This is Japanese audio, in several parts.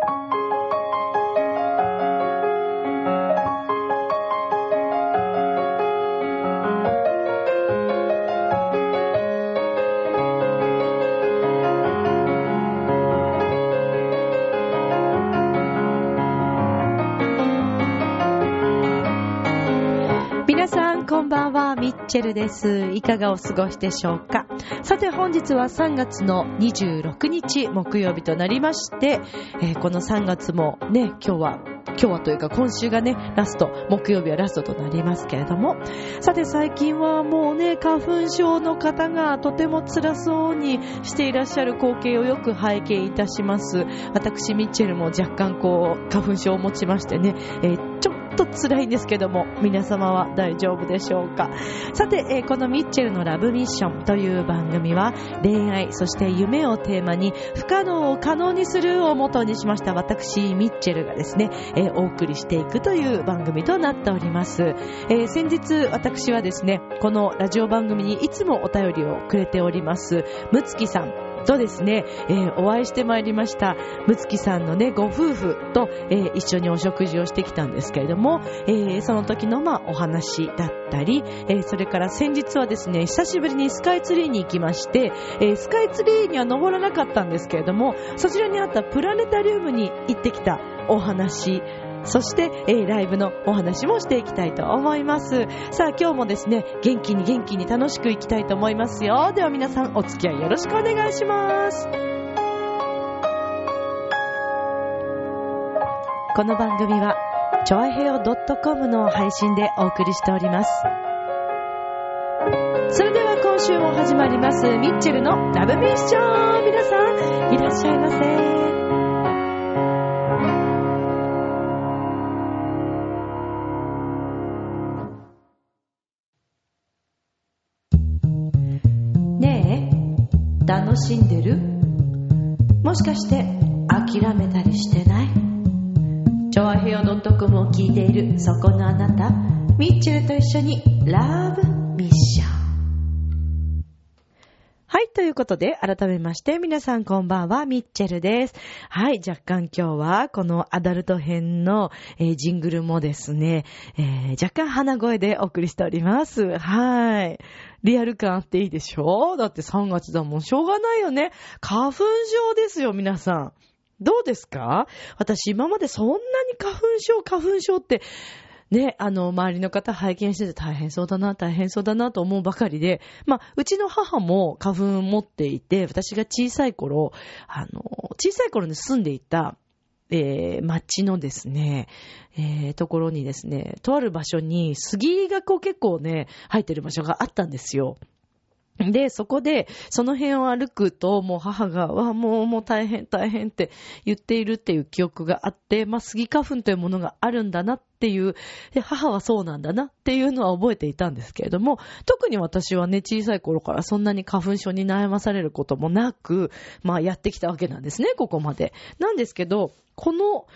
皆こんばんは。ミッチェルです。いかがお過ごしでしょうか？さて、本日は3月の26日木曜日となりまして、えーこの3月もね、今日は、今日はというか今週がね、ラスト、木曜日はラストとなりますけれども、さて最近はもうね、花粉症の方がとても辛そうにしていらっしゃる光景をよく拝見いたします。私、ミッチェルも若干こう、花粉症を持ちましてね、えーと辛いんですけども、皆様は大丈夫でしょうか？さて、えーこのミッチェルのラブミッションという番組は恋愛、そして夢をテーマに不可能を可能にするをモトーにしました私、ミッチェルがですね、えーお送りしていくという番組となっております。えー先日私はですね、このラジオ番組にいつもお便りをくれております、むつきさん。とですね、えーお会いしてまいりました。むつきさんのね、ご夫婦と、えー一緒にお食事をしてきたんですけれども、えーその時のまあお話だったり、えそれから先日はですね、久しぶりにスカイツリーに行きまして、えスカイツリーには登らなかったんですけれども、そちらにあったプラネタリウムに行ってきたお話、そして、えーライブのお話もしていきたいと思います。さあ、今日もですね、元気に元気に楽しくいきたいと思いますよ。では皆さん、お付き合いよろしくお願いします。この番組は、ちょあへよ .com の配信でお送りしております。それでは今週も始まります、ミッチェルのラブミッション皆さん、いらっしゃいませ。聞いているそこのあなた、ミッチェルと一緒にラブミッション。はい、ということで、改めまして、皆さんこんばんは、ミッチェルです。はい、若干今日は、このアダルト編の、えージングルもですね、えー若干鼻声でお送りしております。はい。リアル感あっていいでしょ？だって3月だもん、しょうがないよね。花粉症ですよ、皆さん。どうですか？私今までそんなに花粉症、花粉症って、ね、あの、周りの方拝見してて大変そうだな、大変そうだなと思うばかりで、まあ、うちの母も花粉持っていて、私が小さい頃、あの、小さい頃に住んでいた、えー、町のですね、えー、ところにですね、とある場所に杉がこう結構ね、入ってる場所があったんですよ。で、そこで、その辺を歩くと、もう母が、わ、もう、もう大変大変って言っているっていう記憶があって、まあ、杉花粉というものがあるんだなっていう、で、母はそうなんだなっていうのは覚えていたんですけれども、特に私はね、小さい頃からそんなに花粉症に悩まされることもなく、まあ、やってきたわけなんですね、ここまで。なんですけど、この、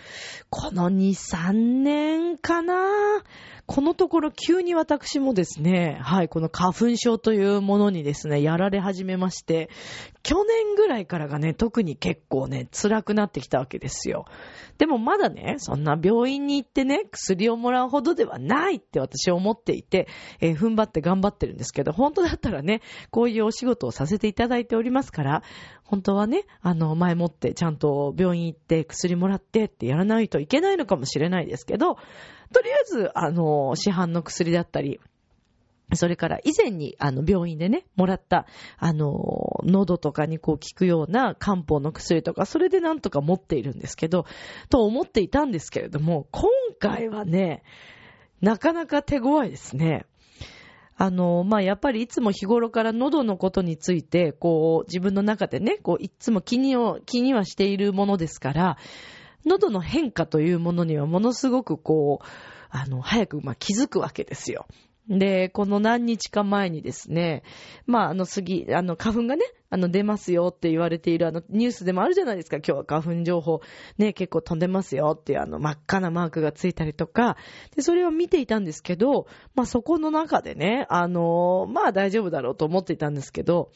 この2、3年かなこのところ急に私もですね、はい、この花粉症というものにですね、やられ始めまして、去年ぐらいからがね、特に結構ね、辛くなってきたわけですよ。でもまだね、そんな病院に行ってね、薬をもらうほどではないって私は思っていて、えー踏ん張って頑張ってるんですけど、本当だったらね、こういうお仕事をさせていただいておりますから、本当はね、あの、前もってちゃんと病院行って薬もらってってやらないといけないのかもしれないですけど、とりあえず、あの、市販の薬だったり、それから以前にあの病院でね、もらった、あの、喉とかにこう効くような漢方の薬とか、それでなんとか持っているんですけど、と思っていたんですけれども、今回はね、なかなか手強いですね。あの、まあ、やっぱりいつも日頃から喉のことについて、こう、自分の中でね、こう、いつも気にを、気にはしているものですから、喉の変化というものにはものすごくこう、あの、早く、ま、気づくわけですよ。で、この何日か前にですね、まあ、あの、杉、あの、花粉がね、あの、出ますよって言われている、あの、ニュースでもあるじゃないですか。今日は花粉情報、ね、結構飛んでますよっていう、あの、真っ赤なマークがついたりとか、で、それを見ていたんですけど、まあ、そこの中でね、あの、まあ、大丈夫だろうと思っていたんですけど、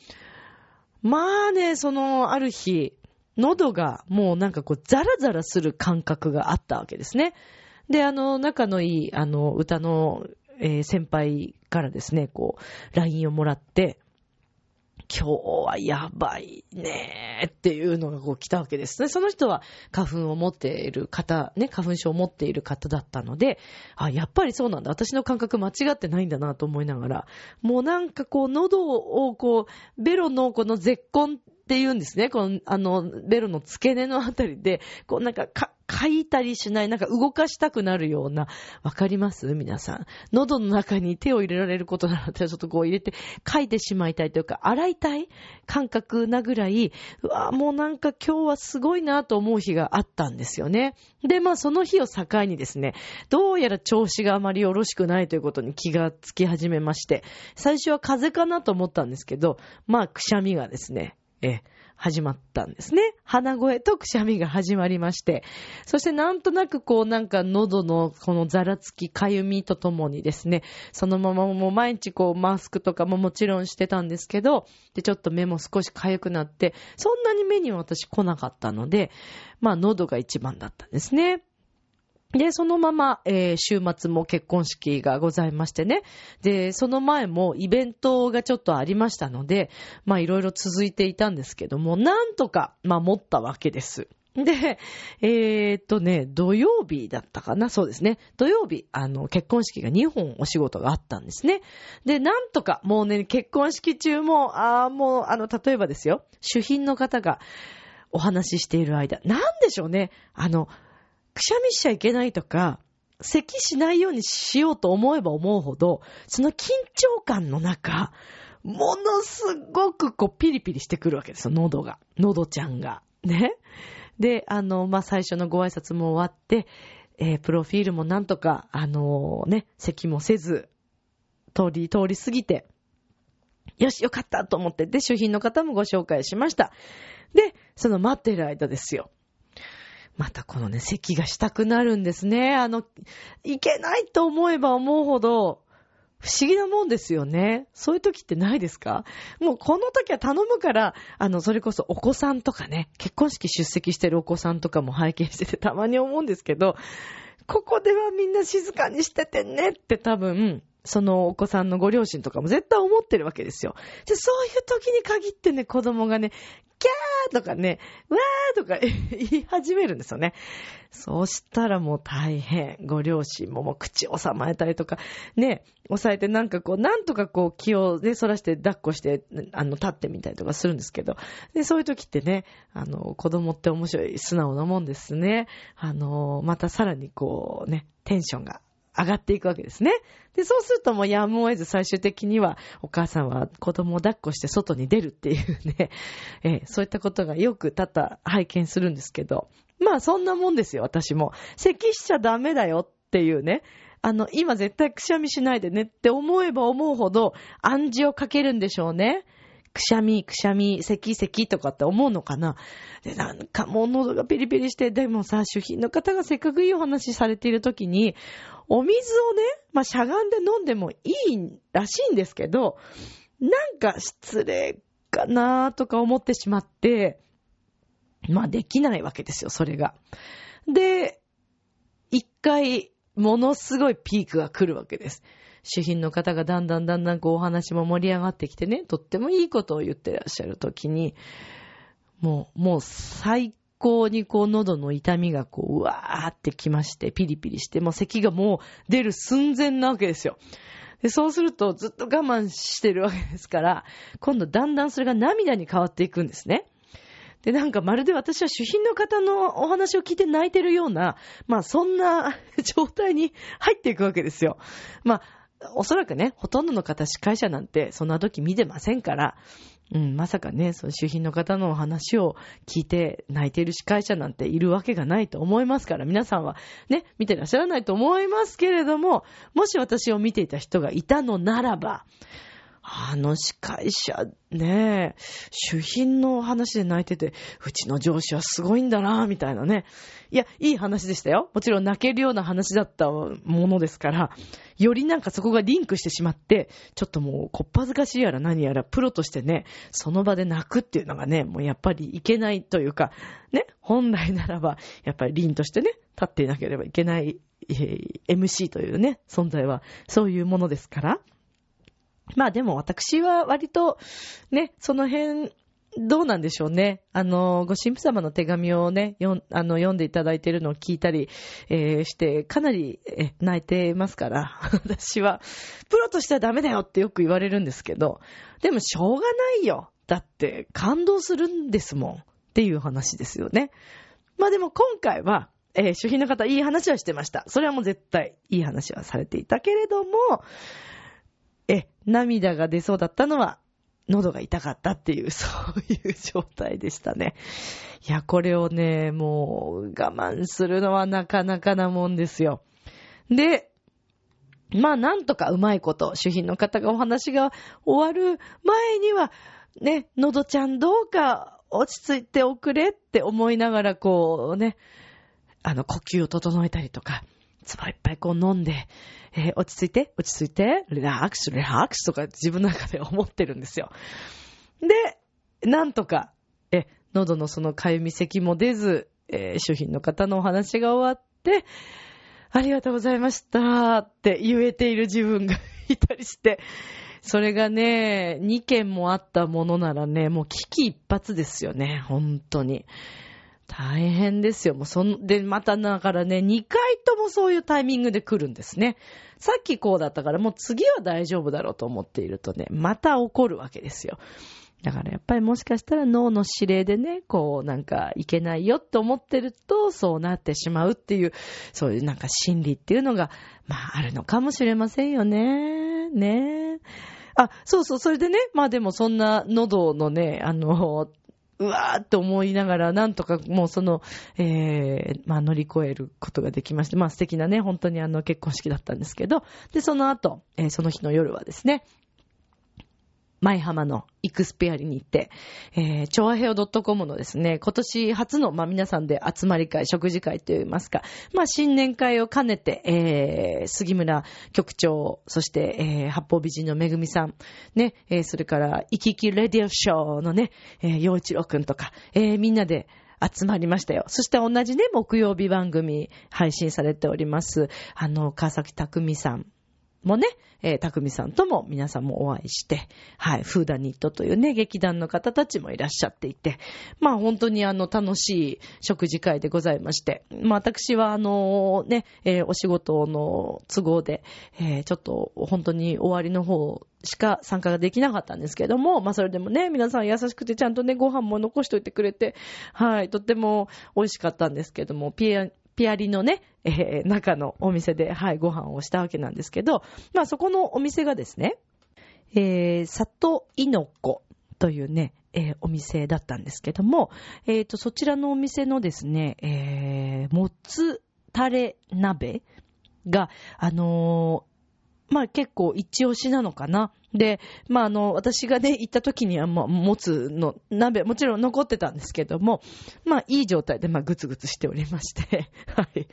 まあね、その、ある日、喉がもうなんかこうザラザラする感覚があったわけですね。で、あの、仲のいい、あの、歌の、えー、先輩からですね、こう、LINE をもらって、今日はやばいねーっていうのがこう来たわけですね。その人は花粉を持っている方、ね、花粉症を持っている方だったので、あ、やっぱりそうなんだ。私の感覚間違ってないんだなと思いながら、もうなんかこう喉をこう、ベロのこの絶根って言うんですね。この、あの、ベロの付け根のあたりで、こうなんかか、書いたりしない、なんか動かしたくなるような、わかります？皆さん。喉の中に手を入れられることなので、ちょっとこう入れて書いてしまいたいというか、洗いたい感覚なぐらい、うわもうなんか今日はすごいなと思う日があったんですよね。で、まあその日を境にですね、どうやら調子があまりよろしくないということに気がつき始めまして、最初は風邪かなと思ったんですけど、まあくしゃみがですね、え、始まったんですね。鼻声とくしゃみが始まりまして、そしてなんとなくこうなんか喉のこのざらつき、かゆみとともにですね、そのままもう毎日こうマスクとかももちろんしてたんですけど、で、ちょっと目も少しかゆくなって、そんなに目には私来なかったので、まあ喉が一番だったんですね。で、そのまま、えー、週末も結婚式がございましてね。で、その前もイベントがちょっとありましたので、まあいろいろ続いていたんですけども、なんとか守ったわけです。で、えー、っとね、土曜日だったかな？そうですね。土曜日、あの、結婚式が2本お仕事があったんですね。で、なんとか、もうね、結婚式中も、ああ、もう、あの、例えばですよ、主賓の方がお話ししている間、なんでしょうね、あの、くしゃみしちゃいけないとか、咳しないようにしようと思えば思うほど、その緊張感の中、ものすごくこうピリピリしてくるわけですよ、喉が。喉ちゃんが。ね。で、あの、まあ、最初のご挨拶も終わって、えー、プロフィールもなんとか、あのー、ね、咳もせず、通り、通り過ぎて、よし、よかったと思って、で、主賓の方もご紹介しました。で、その待ってる間ですよ。またこのね、咳がしたくなるんですね。あの、いけないと思えば思うほど、不思議なもんですよね。そういう時ってないですか？もうこの時は頼むから、あの、それこそお子さんとかね、結婚式出席してるお子さんとかも拝見しててたまに思うんですけど、ここではみんな静かにしててねって多分、そのお子さんのご両親とかも絶対思ってるわけですよ。で、そういう時に限ってね、子供がね、キャーとかね、わーとか言い始めるんですよね。そうしたらもう大変。ご両親ももう口を収まえたりとか、ね、押さえてなんかこう、なんとかこう気をね、反らして抱っこして、あの、立ってみたりとかするんですけど、で、そういう時ってね、あの、子供って面白い素直なもんですね。あの、またさらにこうね、テンションが上がっていくわけですね。で、そうするともうやむを得ず最終的にはお母さんは子供を抱っこして外に出るっていうね、えー、そういったことがよく多々拝見するんですけど、まあそんなもんですよ、私も。咳しちゃダメだよっていうね、あの、今絶対くしゃみしないでねって思えば思うほど暗示をかけるんでしょうね。くしゃみ、くしゃみ、咳、咳とかって思うのかな？で、なんかもう喉がピリピリして、でもさ、主賓の方がせっかくいいお話されている時に、お水をね、まあ、しゃがんで飲んでもいいらしいんですけど、なんか失礼かなとか思ってしまって、まあ、できないわけですよ、それが。で、一回、ものすごいピークが来るわけです。主賓の方がだんだんだんだんこうお話も盛り上がってきてね、とってもいいことを言ってらっしゃるときに、もう、もう最高にこう喉の痛みがこう、うわーってきまして、ピリピリして、もう咳がもう出る寸前なわけですよ。で、そうするとずっと我慢してるわけですから、今度だんだんそれが涙に変わっていくんですね。で、なんかまるで私は主賓の方のお話を聞いて泣いてるような、まあそんな状態に入っていくわけですよ。まあ、おそらくね、ほとんどの方、司会者なんて、そんな時見てませんから、うん、まさかね、その主賓の方のお話を聞いて泣いている司会者なんているわけがないと思いますから、皆さんはね、見てらっしゃらないと思いますけれども、もし私を見ていた人がいたのならば、あの司会者、ねえ、主賓の話で泣いてて、うちの上司はすごいんだな、みたいなね。いや、いい話でしたよ。もちろん泣けるような話だったものですから、よりなんかそこがリンクしてしまって、ちょっともう、こっぱずかしいやら何やら、プロとしてね、その場で泣くっていうのがね、もうやっぱりいけないというか、ね、本来ならば、やっぱり凛としてね、立っていなければいけない、えー、MC というね、存在は、そういうものですから、まあでも私は割と、ね、その辺、どうなんでしょうね。あの、ご神父様の手紙をね、よあの読んでいただいているのを聞いたり、えー、して、かなり、え泣いてますから、私は、プロとしてはダメだよってよく言われるんですけど、でもしょうがないよ。だって、感動するんですもん。っていう話ですよね。まあでも今回は、えー、主賓の方、いい話はしてました。それはもう絶対、いい話はされていたけれども、え、涙が出そうだったのは、喉が痛かったっていう、そういう状態でしたね。いや、これをね、もう我慢するのはなかなかなもんですよ。で、まあなんとかうまいこと、主賓の方がお話が終わる前には、ね、喉ちゃんどうか落ち着いておくれって思いながらこうね、あの呼吸を整えたりとか、唾いっぱいこう飲んで、えー、落ち着いて、落ち着いて、リラックス、リラックスとか自分の中で思ってるんですよ。で、なんとか、え、喉のそのかゆみ咳も出ず、えー、主品の方のお話が終わって、ありがとうございましたって言えている自分がいたりして、それがね、2件もあったものならね、もう危機一髪ですよね、本当に。大変ですよ。もうそん、で、まただからね、2回ともそういうタイミングで来るんですね。さっきこうだったから、もう次は大丈夫だろうと思っているとね、また起こるわけですよ。だからやっぱりもしかしたら脳の指令でね、こうなんかいけないよって思ってるとそうなってしまうっていう、そういうなんか心理っていうのが、まああるのかもしれませんよね。ねあ、そうそう、それでね、まあでもそんな喉のね、あの、うわーって思いながら、なんとかもうその、えー、まあ乗り越えることができまして、まあ素敵なね、本当にあの結婚式だったんですけど、で、その後、えー、その日の夜はですね、舞浜のイクスペアリに行って、えー、チョアヘオ .com のですね、今年初の、まあ、皆さんで集まり会、食事会といいますか、まあ、新年会を兼ねて、えー、杉村局長、そして、えー、八方美人のめぐみさん、ね、えー、それから、イキキレディオショーのね、えー、洋一郎くんとか、えー、みんなで、集まりましたよ。そして同じね、木曜日番組配信されております。あの、川崎匠さんもね、えー、たくみさんとも皆さんもお会いして、はい、フーダニットというね、劇団の方たちもいらっしゃっていて、まあ本当にあの楽しい食事会でございまして、まあ私はあのね、えー、お仕事の都合で、えー、ちょっと本当に終わりの方しか参加ができなかったんですけども、まあそれでもね、皆さん優しくてちゃんとね、ご飯も残しといてくれて、はい、とっても美味しかったんですけども、ピア、ピアリのね、えー、中のお店で、はい、ご飯をしたわけなんですけど、まあそこのお店がですね、えー、里いのこ。というね、えー、お店だったんですけども、えっ、ー、と、そちらのお店のですね、えー、もつタレ鍋が、あのまあ結構一押しなのかな。で、まああの、私がね、行った時にはもう、もつの鍋、もちろん残ってたんですけども、まあいい状態で、まあグツグツしておりまして、はい。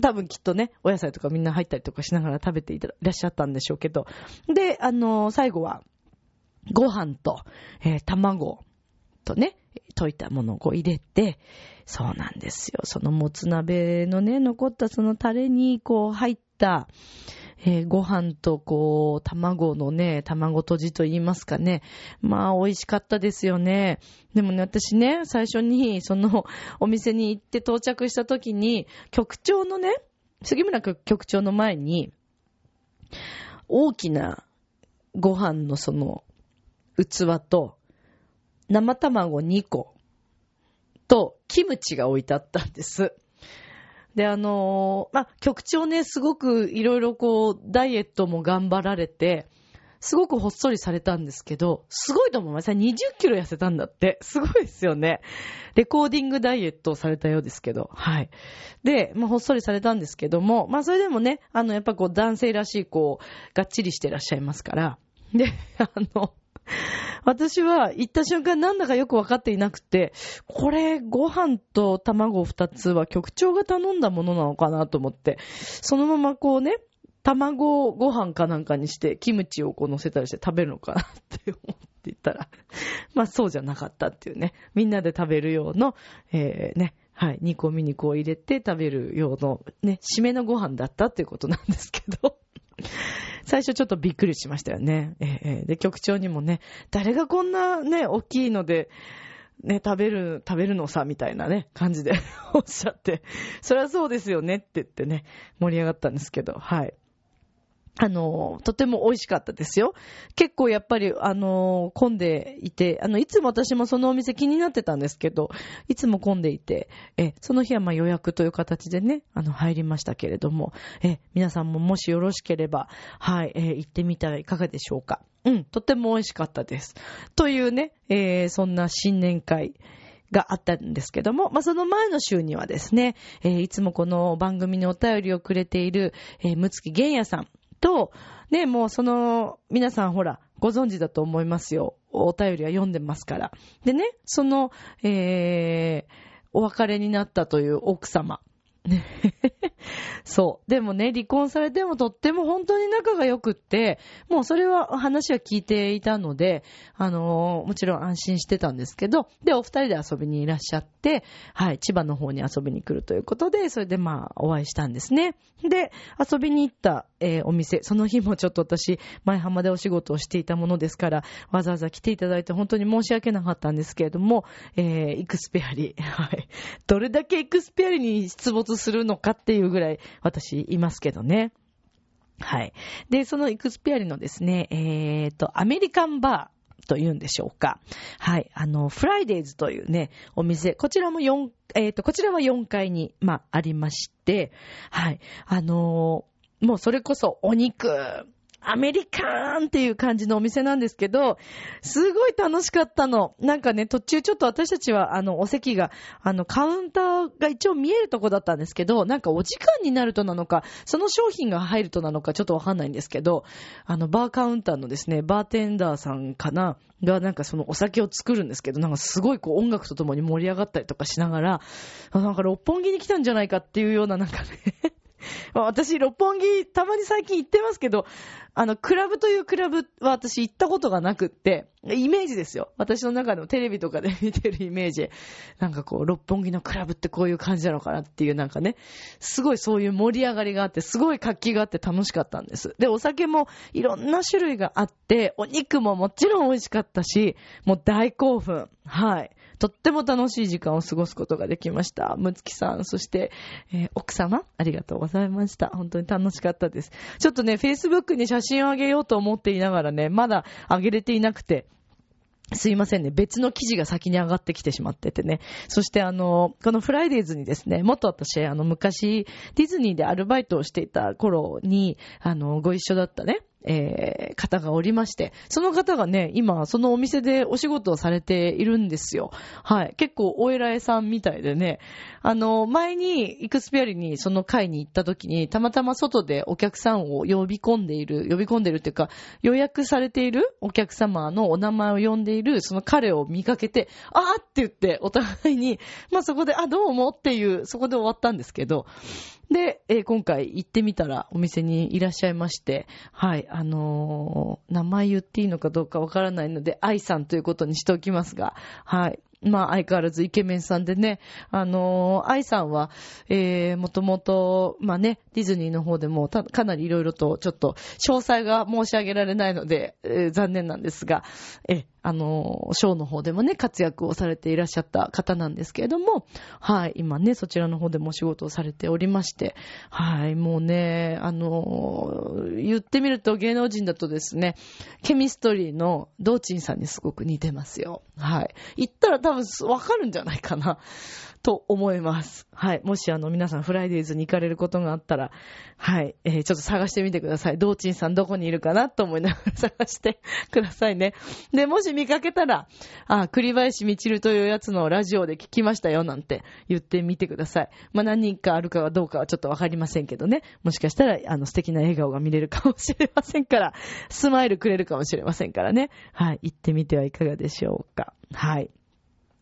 多分きっとね、お野菜とかみんな入ったりとかしながら食べていらっしゃったんでしょうけど、で、あの、最後は、ご飯と、えー、卵とね、溶いたものをこう入れて、そうなんですよ。そのもつ鍋のね、残ったそのタレにこう入った、えー、ご飯とこう、卵のね、卵とじと言いますかね。まあ、美味しかったですよね。でもね、私ね、最初に、その、お店に行って到着した時に、局長のね、杉村局長の前に、大きなご飯のその、器と、生卵2個と、キムチが置いてあったんです。で、あのー、まあ、局長ね、すごくいろいろこう、ダイエットも頑張られて、すごくほっそりされたんですけど、すごいと思います。20キロ痩せたんだって。すごいですよね。レコーディングダイエットをされたようですけど、はい。で、まあ、ほっそりされたんですけども、まあ、それでもね、あの、やっぱこう、男性らしい、こう、がっちりしてらっしゃいますから、で、あの、私は行った瞬間なんだかよくわかっていなくて、これご飯と卵二つは局長が頼んだものなのかなと思って、そのままこうね、卵ご飯かなんかにして、キムチをこう乗せたりして食べるのかなって思っていたら、まあそうじゃなかったっていうね。みんなで食べる用の、えー、ね、はい、煮込み肉を入れて食べる用の、ね、締めのご飯だったっていうことなんですけど。最初ちょっとびっくりしましたよね。えー、で、局長にもね、誰がこんなね、大きいので、ね、食べる、食べるのさ、みたいなね、感じで おっしゃって、そりゃそうですよねって言ってね、盛り上がったんですけど、はい。あの、とても美味しかったですよ。結構やっぱり、あの、混んでいて、あの、いつも私もそのお店気になってたんですけど、いつも混んでいて、え、その日はま予約という形でね、あの、入りましたけれども、え、皆さんももしよろしければ、はい、え行ってみたらいかがでしょうか。うん、とても美味しかったです。というね、えー、そんな新年会、があったんですけども、まあ、その前の週にはですね、えー、いつもこの番組にお便りをくれている、えー、むつきげんやさんと、ね、もうその、皆さんほら、ご存知だと思いますよ。お便りは読んでますから。でね、その、えー、お別れになったという奥様。そう。でもね、離婚されてもとっても本当に仲が良くって、もうそれは話は聞いていたので、あのー、もちろん安心してたんですけど、で、お二人で遊びにいらっしゃって、はい、千葉の方に遊びに来るということで、それでまあ、お会いしたんですね。で、遊びに行った、えー、お店、その日もちょっと私、前浜でお仕事をしていたものですから、わざわざ来ていただいて本当に申し訳なかったんですけれども、えー、イクスペアリ、はい。どれだけイクスペアリに出没するのかっていうぐらい、私いますけどね。はい。で、そのイクスペアリのですね、えっ、ー、と、アメリカンバーと言うんでしょうか。はい。あの、フライデーズというね、お店、こちらも4、えっ、ー、と、こちらは4階に、まあ、ありまして、はい。あの、もうそれこそお肉、アメリカーンっていう感じのお店なんですけど、すごい楽しかったの。なんかね、途中ちょっと私たちは、あの、お席が、あの、カウンターが一応見えるとこだったんですけど、なんかお時間になるとなのか、その商品が入るとなのかちょっとわかんないんですけど、あの、バーカウンターのですね、バーテンダーさんかな、がなんかそのお酒を作るんですけど、なんかすごいこう音楽とともに盛り上がったりとかしながら、なんか六本木に来たんじゃないかっていうようななんかね私、六本木、たまに最近行ってますけど、あの、クラブというクラブは私行ったことがなくって、イメージですよ。私の中でもテレビとかで見てるイメージ。なんかこう、六本木のクラブってこういう感じなのかなっていうなんかね、すごいそういう盛り上がりがあって、すごい活気があって楽しかったんです。で、お酒もいろんな種類があって、お肉ももちろん美味しかったし、もう大興奮。はい。とっても楽しい時間を過ごすことができました。むつきさん、そして、えー、奥様、ありがとうございました。本当に楽しかったです。ちょっとね、Facebook に写真をあげようと思っていながらね、まだあげれていなくて、すいませんね。別の記事が先に上がってきてしまっててね。そしてあの、このフライデーズにですね、元私、あの、昔、ディズニーでアルバイトをしていた頃に、あの、ご一緒だったね、えー、方がおりまして、その方がね、今、そのお店でお仕事をされているんですよ。はい。結構、お偉いさんみたいでね、あの、前に、イクスペアリにその会に行った時に、たまたま外でお客さんを呼び込んでいる、呼び込んでいるっていうか、予約されているお客様のお名前を呼んでいる、その彼を見かけて、あーって言って、お互いに、まあ、そこで、あ、どうもっていう、そこで終わったんですけど、で、えー、今回行ってみたらお店にいらっしゃいまして、はい、あのー、名前言っていいのかどうかわからないので、愛さんということにしておきますが、はい、まあ相変わらずイケメンさんでね、あのー、愛さんは、えー、もともと、まあね、ディズニーの方でもかなりいろいろとちょっと詳細が申し上げられないので、えー、残念なんですが、え、あの、ショーの方でもね、活躍をされていらっしゃった方なんですけれども、はい、今ね、そちらの方でもお仕事をされておりまして、はい、もうね、あの、言ってみると芸能人だとですね、ケミストリーのドーチンさんにすごく似てますよ。はい。言ったら多分わかるんじゃないかな。と思います。はい。もしあの皆さんフライデーズに行かれることがあったら、はい。えー、ちょっと探してみてください。堂珍さんどこにいるかなと思いながら探してくださいね。で、もしし見かけたら、あ、栗林みちるというやつのラジオで聞きましたよなんて言ってみてください。まあ何人かあるかどうかはちょっとわかりませんけどね。もしかしたら、あの素敵な笑顔が見れるかもしれませんから、スマイルくれるかもしれませんからね。はい。行ってみてはいかがでしょうか。はい。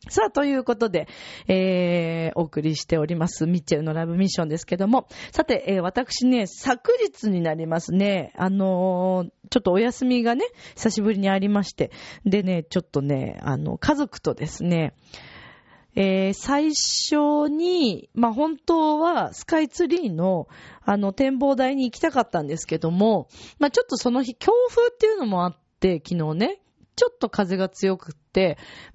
さあ、ということで、えー、お送りしております、ミッチェルのラブミッションですけども、さて、えー、私ね、昨日になりますね、あのー、ちょっとお休みがね、久しぶりにありまして、でね、ちょっとね、あの、家族とですね、えー、最初に、まあ、本当はスカイツリーの、あの、展望台に行きたかったんですけども、まあ、ちょっとその日、強風っていうのもあって、昨日ね、ちょっと風が強くて、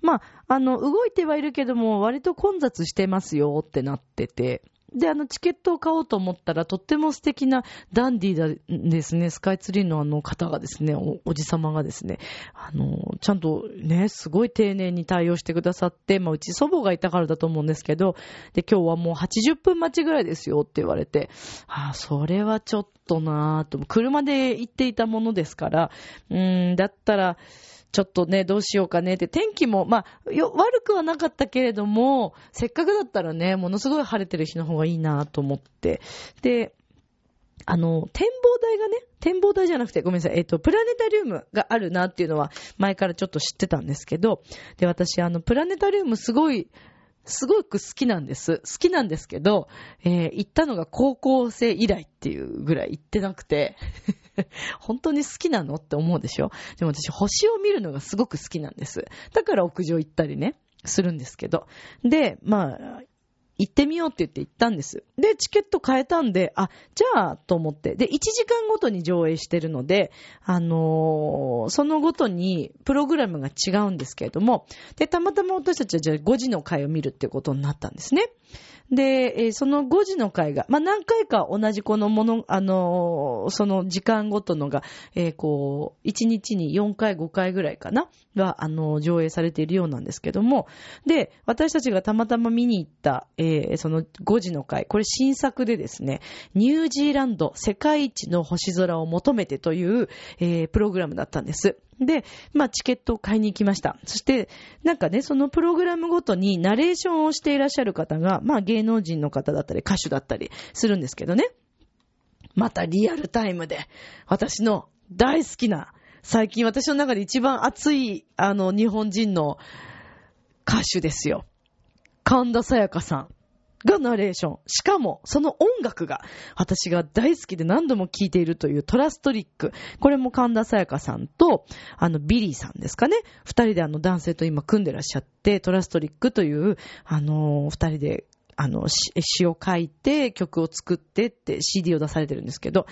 まあ、あの、動いてはいるけども、割と混雑してますよってなってて、で、あの、チケットを買おうと思ったら、とっても素敵なダンディーですね、スカイツリーのあの方がですね、おおじさまがですね、あの、ちゃんとね、すごい丁寧に対応してくださって、まあ、うち祖母がいたからだと思うんですけど、で、今日はもう80分待ちぐらいですよって言われて、ああ、それはちょっとなぁと、車で行っていたものですから、うーん、だったら、ちょっとね、どうしようかねって、天気も、まあ、よ、悪くはなかったけれども、せっかくだったらね、ものすごい晴れてる日の方がいいなと思って。で、あの、展望台がね、展望台じゃなくて、ごめんなさい、えっ、と、プラネタリウムがあるなっていうのは、前からちょっと知ってたんですけど、で、私、あの、プラネタリウムすごい、すごく好きなんです。好きなんですけど、えー、行ったのが高校生以来っていうぐらい行ってなくて 本当に好きなのって思うでしょ？でも私星を見るのがすごく好きなんです。だから屋上行ったりね、するんですけど。で、まあ、行ってみようって言って行ったんです。で、チケット変えたんで、あ、じゃあ、と思って。で、1時間ごとに上映してるので、あのー、そのごとにプログラムが違うんですけれども、で、たまたま私たちはじゃあ5時の回を見るってことになったんですね。で、え、その5時の回が、まあ、何回か同じこのもの、あの、その時間ごとのが、えー、こう、1日に4回、5回ぐらいかな、が、あの、上映されているようなんですけども、で、私たちがたまたま見に行った、えその5時の回、これ新作でですね、ニュージーランド世界一の星空を求めてという、えプログラムだったんです。で、まあ、チケットを買いに行きました。そして、なんかね、そのプログラムごとにナレーションをしていらっしゃる方が、まあ、芸能人の方だったり、歌手だったりするんですけどね。またリアルタイムで、私の大好きな、最近私の中で一番熱い、あの、日本人の歌手ですよ。神田沙也加さん。がナレーション。しかも、その音楽が、私が大好きで何度も聴いているというトラストリック。これも神田沙也加さんと、あの、ビリーさんですかね。二人であの、男性と今組んでらっしゃって、トラストリックという、あの、二人であの、詩を書いて曲を作ってって CD を出されてるんですけど、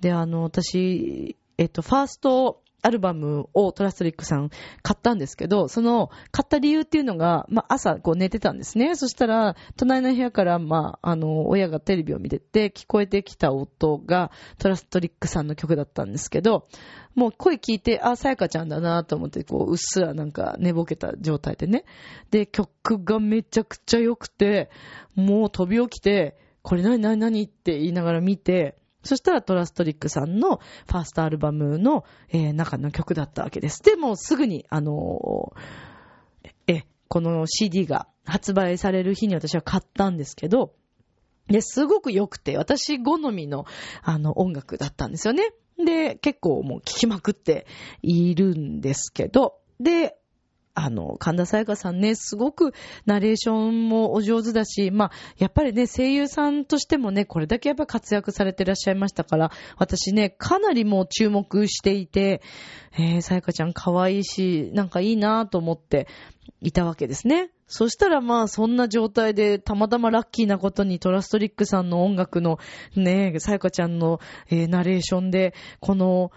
で、あの、私、えっと、ファーストアルバムをトラストリックさん買ったんですけど、その買った理由っていうのが、まあ朝こう寝てたんですね。そしたら、隣の部屋からまあ、あの、親がテレビを見てて、聞こえてきた音がトラストリックさんの曲だったんですけど、もう声聞いて、あ、さやかちゃんだなと思って、こう、うっすらなんか寝ぼけた状態でね。で、曲がめちゃくちゃ良くて、もう飛び起きて、これ何何何って言いながら見て、そしたらトラストリックさんのファーストアルバムの、えー、中の曲だったわけです。で、もすぐに、あのー、え、この CD が発売される日に私は買ったんですけど、で、すごく良くて、私好みの、あの、音楽だったんですよね。で、結構もう聴きまくっているんですけど、で、あの、神田沙也加さんね、すごくナレーションもお上手だし、まあ、やっぱりね、声優さんとしてもね、これだけやっぱ活躍されてらっしゃいましたから、私ね、かなりもう注目していて、えー、沙也加ちゃん可愛いし、なんかいいなぁと思っていたわけですね。そしたらまあそんな状態でたまたまラッキーなことにトラストリックさんの音楽のね、さやかちゃんの、えー、ナレーションでこの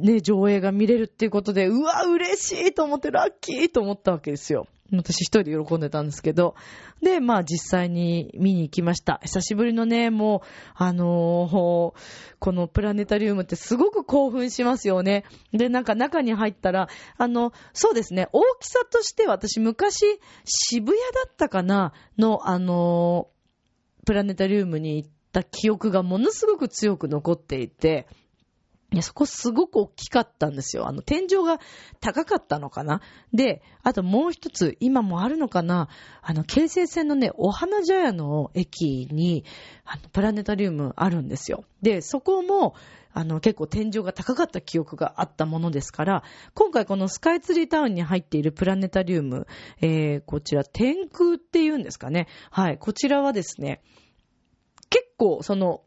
ね、上映が見れるっていうことで、うわ、嬉しいと思って、ラッキーと思ったわけですよ。私一人で喜んでたんですけど。で、まあ実際に見に行きました。久しぶりのね、もう、あのー、このプラネタリウムってすごく興奮しますよね。で、なんか中に入ったら、あの、そうですね、大きさとして私昔渋谷だったかな？の、あのー、プラネタリウムに行った記憶がものすごく強く残っていて、いや、そこすごく大きかったんですよ。あの、天井が高かったのかなで、あともう一つ、今もあるのかなあの、京成線のね、お花茶屋の駅に、あの、プラネタリウムあるんですよ。で、そこも、あの、結構天井が高かった記憶があったものですから、今回このスカイツリータウンに入っているプラネタリウム、えー、こちら天空っていうんですかね。はい、こちらはですね、結構その、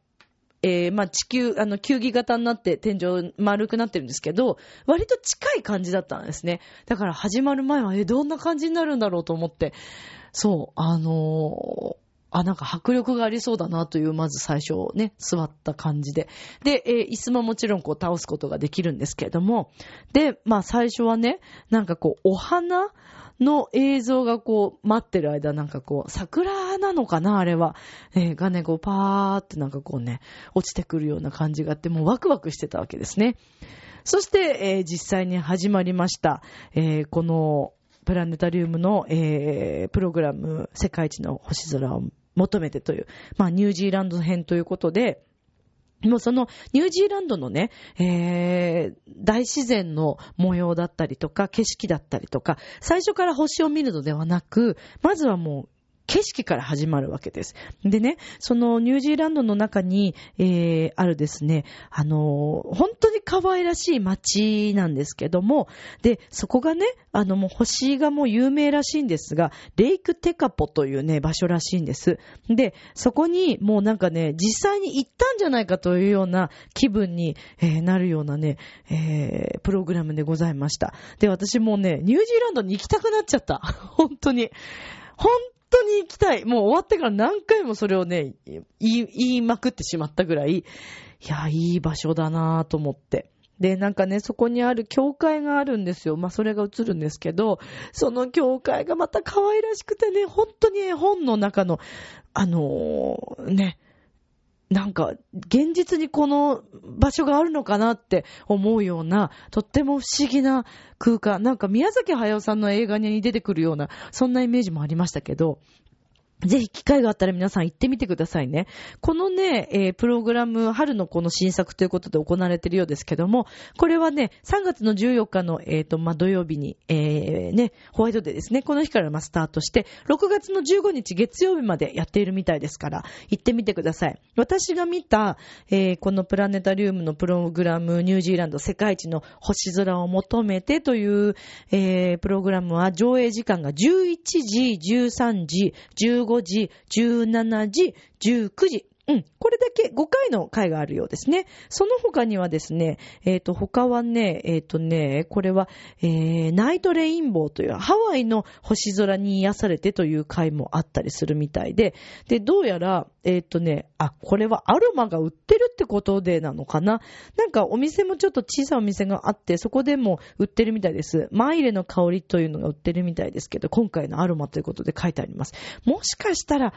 えー、まあ、地球、あの、球技型になって天井丸くなってるんですけど、割と近い感じだったんですね。だから始まる前は、え、どんな感じになるんだろうと思って、そう、あのー、あ、なんか迫力がありそうだなという、まず最初ね、座った感じで。で、えー、椅子ももちろんこう倒すことができるんですけれども、で、まあ最初はね、なんかこう、お花の映像がこう、待ってる間、なんかこう、桜なのかなあれは。えー、がね、こう、パーってなんかこうね、落ちてくるような感じがあって、もうワクワクしてたわけですね。そして、えー、実際に始まりました。えー、この、プラネタリウムの、えー、プログラム、世界一の星空を求めてという、まあ、ニュージーランド編ということで、もうそのニュージーランドのね、えー、大自然の模様だったりとか、景色だったりとか、最初から星を見るのではなく、まずはもう景色から始まるわけです。でね、そのニュージーランドの中に、えー、あるですね、あのー、本当に可愛らしい街なんですけども、で、そこがね、あのもう星がもう有名らしいんですが、レイクテカポというね、場所らしいんです。で、そこにもうなんかね、実際に行ったんじゃないかというような気分に、えー、なるようなね、えー、プログラムでございました。で、私もうね、ニュージーランドに行きたくなっちゃった。本当に。本当に行きたい。もう終わってから何回もそれをね、言い、言いまくってしまったぐらい、いや、いい場所だなぁと思って。で、なんかね、そこにある教会があるんですよ。まあ、それが映るんですけど、その教会がまた可愛らしくてね、本当に絵本の中の、あのー、ね、なんか、現実にこの場所があるのかなって思うような、とっても不思議な空間。なんか宮崎駿さんの映画に出てくるような、そんなイメージもありましたけど、ぜひ機会があったら皆さん行ってみてくださいね。このね、えー、プログラム、春のこの新作ということで行われているようですけども、これはね、3月の14日の、えっ、ー、と、まあ、土曜日に、えー、ね、ホワイトデーですね。この日からま、スタートして、6月の15日月曜日までやっているみたいですから、行ってみてください。私が見た、えー、このプラネタリウムのプログラム、ニュージーランド世界一の星空を求めてという、えー、プログラムは上映時間が11時、13時、15 15時、17時、19時。うん。これだけ5回の回があるようですね。その他にはですね、えっ、ー、と、他はね、えっ、ー、とね、これは、えー、ナイトレインボーというハワイの星空に癒されてという回もあったりするみたいで、で、どうやら、えっ、とね、あ、これはアロマが売ってるってことでなのかななんかお店もちょっと小さいお店があって、そこでも売ってるみたいです。マイレの香りというのが売ってるみたいですけど、今回のアロマということで書いてあります。もしかしたら、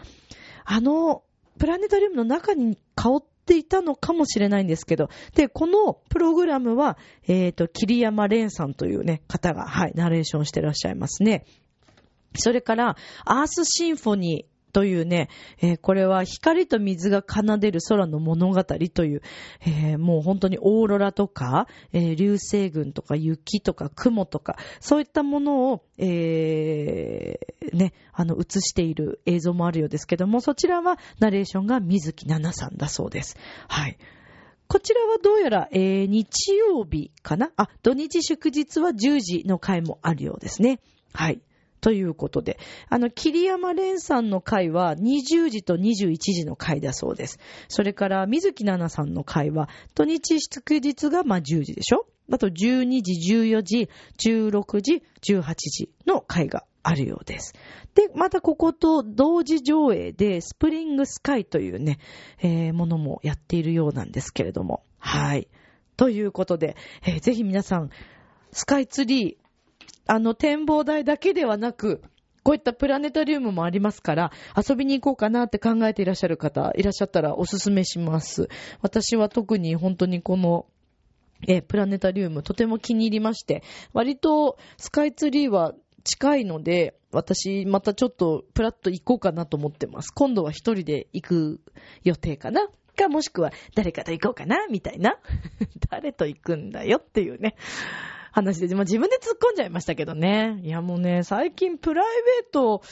あの、プラネタリウムの中に香っていたのかもしれないんですけど、で、このプログラムは、えっ、ー、と、桐山蓮さんというね、方が、はい、ナレーションしてらっしゃいますね。それから、アースシンフォニー、というね、えー、これは光と水が奏でる空の物語という、えー、もう本当にオーロラとか、えー、流星群とか雪とか雲とか、そういったものを、えね、あの、映している映像もあるようですけども、そちらはナレーションが水木奈々さんだそうです。はい。こちらはどうやら、えー、日曜日かな？あ、土日祝日は10時の回もあるようですね。はい。ということで、あの、桐山蓮さんの回は20時と21時の回だそうです。それから、水木奈々さんの回は、土日祝日がま10時でしょ？あと12時、14時、16時、18時の回があるようです。で、またここと同時上映でスプリングスカイというね、えー、ものもやっているようなんですけれども。はい。ということで、えー、ぜひ皆さん、スカイツリー、あの展望台だけではなく、こういったプラネタリウムもありますから、遊びに行こうかなって考えていらっしゃる方、いらっしゃったらおすすめします。私は特に本当にこの、え、プラネタリウムとても気に入りまして、割とスカイツリーは近いので、私またちょっとプラッと行こうかなと思ってます。今度は一人で行く予定かな？か、もしくは誰かと行こうかな、みたいな。誰と行くんだよ？っていうね。話で、まあ、自分で突っ込んじゃいましたけどね。いやもうね、最近プライベート、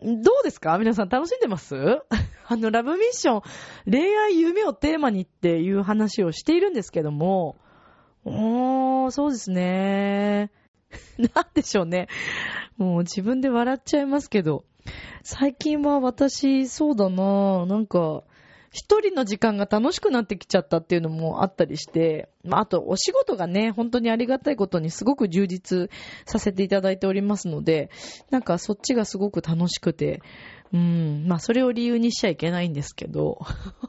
どうですか？皆さん楽しんでます？あの、ラブミッション、恋愛夢をテーマにっていう話をしているんですけども、おー、そうですね。なんでしょうね。もう自分で笑っちゃいますけど、最近は私、そうだななんか、一人の時間が楽しくなってきちゃったっていうのもあったりして、まあ、あとお仕事がね、本当にありがたいことにすごく充実させていただいておりますので、なんかそっちがすごく楽しくて、うん、まあそれを理由にしちゃいけないんですけど、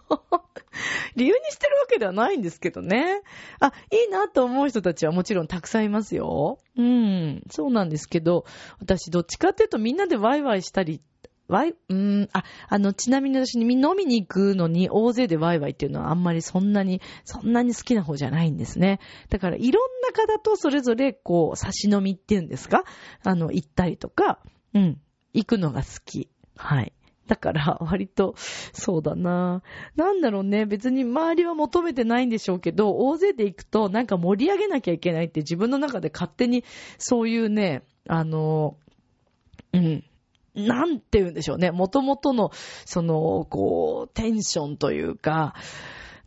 理由にしてるわけではないんですけどね。あ、いいなと思う人たちはもちろんたくさんいますよ。うん、そうなんですけど、私どっちかっていうとみんなでワイワイしたりワイ、うーん、あ、あの、ちなみに私に飲みに行くのに大勢でワイワイっていうのはあんまりそんなに、そんなに好きな方じゃないんですね。だからいろんな方とそれぞれこう、差し飲みっていうんですか？あの、行ったりとか、うん、行くのが好き。はい。だから、割と、そうだななんだろうね、別に周りは求めてないんでしょうけど、大勢で行くとなんか盛り上げなきゃいけないって自分の中で勝手にそういうね、あの、うん、なんて言うんでしょうね。もともとの、その、こう、テンションというか、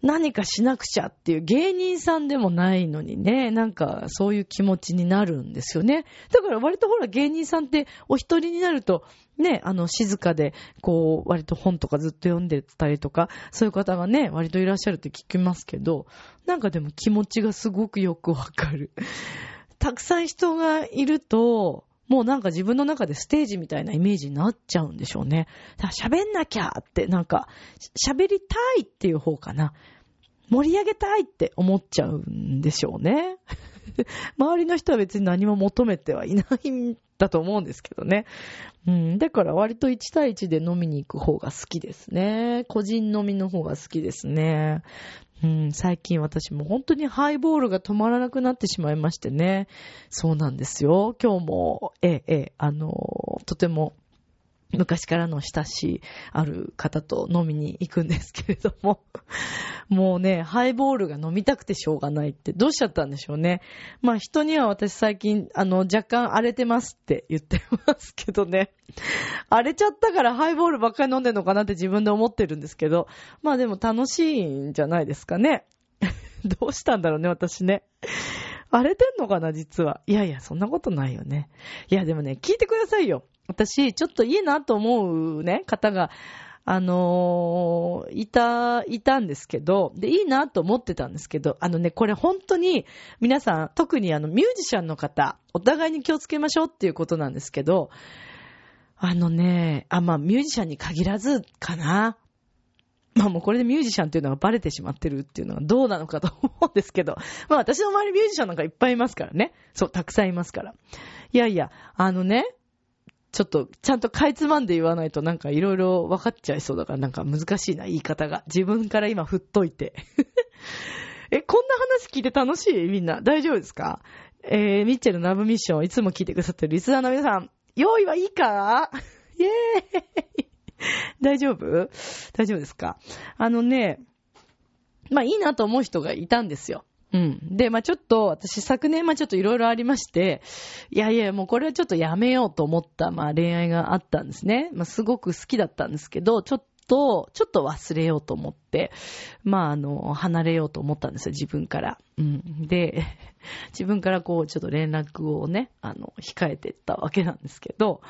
何かしなくちゃっていう芸人さんでもないのにね、なんかそういう気持ちになるんですよね。だから割とほら芸人さんってお一人になると、ね、あの静かで、こう、割と本とかずっと読んでたりとか、そういう方がね、割といらっしゃるって聞きますけど、なんかでも気持ちがすごくよくわかる。たくさん人がいると、もうなんか自分の中でステージみたいなイメージになっちゃうんでしょうね。喋んなきゃって、なんか、喋りたいっていう方かな。盛り上げたいって思っちゃうんでしょうね。周りの人は別に何も求めてはいないだと思うんですけどね。うん。だから割と1対1で飲みに行く方が好きですね。個人飲みの方が好きですね。うん、最近私も本当にハイボールが止まらなくなってしまいましてね。そうなんですよ。今日も、ええ、ええ、あの、とても昔からの親しいある方と飲みに行くんですけれども、もうね、ハイボールが飲みたくてしょうがないってどうしちゃったんでしょうね。まあ人には私最近、あの、若干荒れてますって言ってますけどね。荒れちゃったからハイボールばっかり飲んでんのかなって自分で思ってるんですけど、まあでも楽しいんじゃないですかね。どうしたんだろうね、私ね。荒れてんのかな、実は。いやいや、そんなことないよね。いや、でもね、聞いてくださいよ。私、ちょっといいなと思うね、方が、あのー、いた、いたんですけど、で、いいなと思ってたんですけど、あのね、これ本当に、皆さん、特にあの、ミュージシャンの方、お互いに気をつけましょうっていうことなんですけど、あのね、あ、まあ、ミュージシャンに限らずかな。まあもうこれでミュージシャンっていうのがバレてしまってるっていうのはどうなのかと思うんですけど、まあ私の周りミュージシャンなんかいっぱいいますからね。そう、たくさんいますから。いやいや、あのね、ちょっと、ちゃんとかいつまんで言わないとなんかいろいろ分かっちゃいそうだからなんか難しいな、言い方が。自分から今振っといて。え、こんな話聞いて楽しい？みんな。大丈夫ですか？えー、ミッチェルのラブミッションいつも聞いてくださってるリスナーの皆さん、用意はいいか？イェーイ 大丈夫？大丈夫ですか？あのね、まあいいなと思う人がいたんですよ。うん。で、まあちょっと、私昨年、まあちょっといろいろありまして、いやいや、もうこれはちょっとやめようと思った、まあ恋愛があったんですね。まあすごく好きだったんですけど、ちょっと、ちょっと忘れようと思って、まああの、離れようと思ったんですよ、自分から。うん。で、自分からこう、ちょっと連絡をね、あの、控えてったわけなんですけど、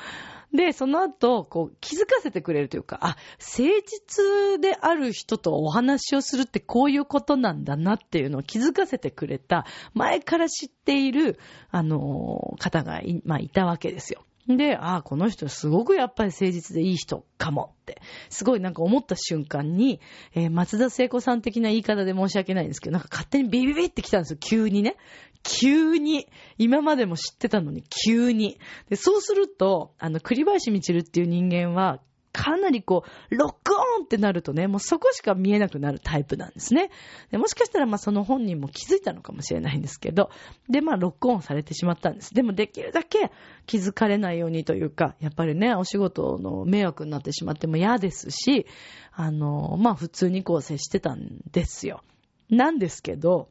で、その後、こう、気づかせてくれるというか、あ、誠実である人とお話をするってこういうことなんだなっていうのを気づかせてくれた、前から知っている、あの、方が、まあ、いたわけですよ。で、ああ、この人すごくやっぱり誠実でいい人かもって、すごいなんか思った瞬間に、えー、松田聖子さん的な言い方で申し訳ないんですけど、なんか勝手にビビビってきたんですよ、急にね。急に、今までも知ってたのに急に。で、そうすると、あの、栗林みちるっていう人間は、かなりこう、ロックオンってなるとね、もうそこしか見えなくなるタイプなんですね。でもしかしたらまあその本人も気づいたのかもしれないんですけど、でまあロックオンされてしまったんです。でもできるだけ気づかれないようにというか、やっぱりね、お仕事の迷惑になってしまっても嫌ですし、あの、まあ普通にこう接してたんですよ。なんですけど、